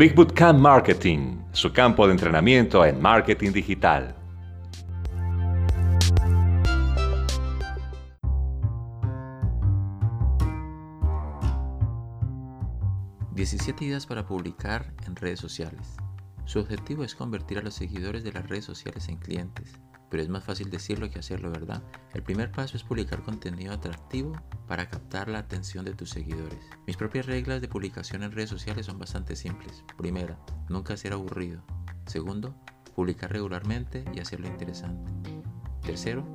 Big Bootcamp Marketing, su campo de entrenamiento en marketing digital. ...17 ideas para publicar en redes sociales. Su objetivo es convertir a los seguidores de las redes sociales en clientes, pero es más fácil decirlo que hacerlo, ¿verdad? El primer paso es publicar contenido atractivo para captar la atención de tus seguidores. Mis propias reglas de publicación en redes sociales son bastante simples. Primera, nunca ser aburrido. Segundo, publicar regularmente y hacerlo interesante. Tercero,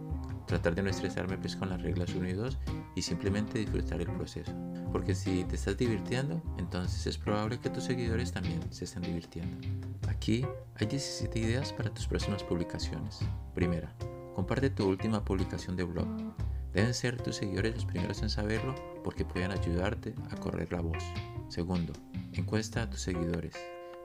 tratar de no estresarme pues con las reglas 1 y 2 y simplemente disfrutar el proceso. Porque si te estás divirtiendo, entonces es probable que tus seguidores también se estén divirtiendo. Aquí hay 17 ideas para tus próximas publicaciones. Primera, comparte tu última publicación de blog. Deben ser tus seguidores los primeros en saberlo porque pueden ayudarte a correr la voz. Segundo, encuesta a tus seguidores.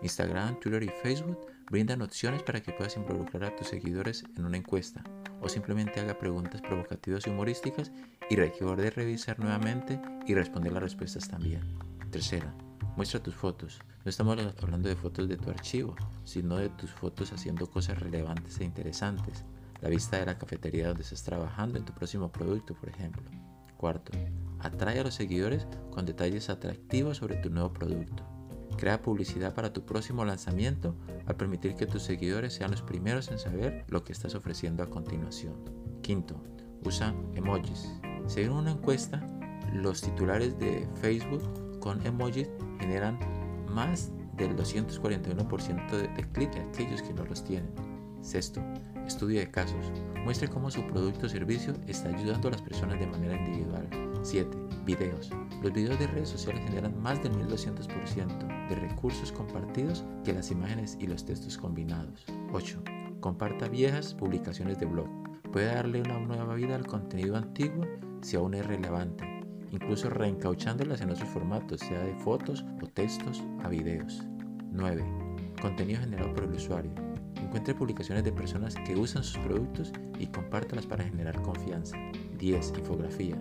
Instagram, Twitter y Facebook brindan opciones para que puedas involucrar a tus seguidores en una encuesta o simplemente haga preguntas provocativas y humorísticas y recuerde revisar nuevamente y responder las respuestas también. Tercera, muestra tus fotos. No estamos hablando de fotos de tu archivo, sino de tus fotos haciendo cosas relevantes e interesantes. La vista de la cafetería donde estás trabajando en tu próximo producto, por ejemplo. Cuarto, atrae a los seguidores con detalles atractivos sobre tu nuevo producto. Crea publicidad para tu próximo lanzamiento al permitir que tus seguidores sean los primeros en saber lo que estás ofreciendo a continuación. Quinto, usa emojis. Según una encuesta, los titulares de Facebook con emojis generan más del 241% de, de clic a aquellos que no los tienen. Sexto, estudio de casos. Muestre cómo su producto o servicio está ayudando a las personas de manera individual. 7. Videos. Los videos de redes sociales generan más del 1200% de recursos compartidos que las imágenes y los textos combinados. 8. Comparta viejas publicaciones de blog. Puede darle una nueva vida al contenido antiguo si aún es relevante, incluso reencauchándolas en otros formatos, sea de fotos o textos a videos. 9. Contenido generado por el usuario. Encuentre publicaciones de personas que usan sus productos y compártalas para generar confianza. 10. Infografía.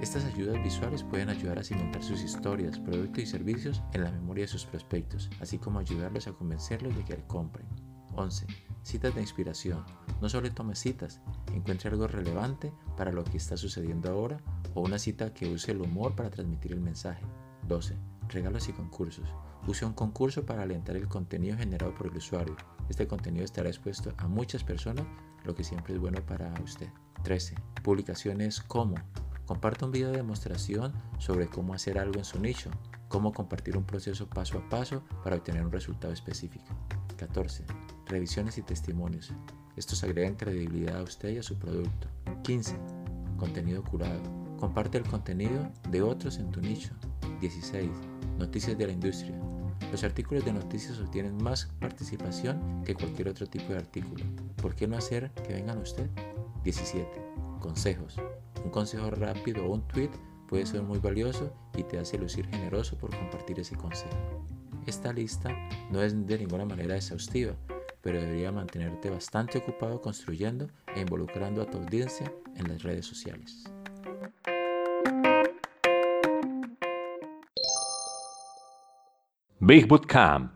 Estas ayudas visuales pueden ayudar a cimentar sus historias, productos y servicios en la memoria de sus prospectos, así como ayudarlos a convencerlos de que compren. 11. Citas de inspiración. No solo tome citas, encuentre algo relevante para lo que está sucediendo ahora o una cita que use el humor para transmitir el mensaje. 12. Regalos y concursos. Use un concurso para alentar el contenido generado por el usuario. Este contenido estará expuesto a muchas personas, lo que siempre es bueno para usted. 13. Publicaciones como Comparta un video de demostración sobre cómo hacer algo en su nicho, cómo compartir un proceso paso a paso para obtener un resultado específico. 14. Revisiones y testimonios. Estos agregan credibilidad a usted y a su producto. 15. Contenido curado. Comparte el contenido de otros en tu nicho. 16. Noticias de la industria. Los artículos de noticias obtienen más participación que cualquier otro tipo de artículo. ¿Por qué no hacer que vengan a usted? 17. Consejos. Un consejo rápido o un tweet puede ser muy valioso y te hace lucir generoso por compartir ese consejo. Esta lista no es de ninguna manera exhaustiva, pero debería mantenerte bastante ocupado construyendo e involucrando a tu audiencia en las redes sociales. Big Bootcamp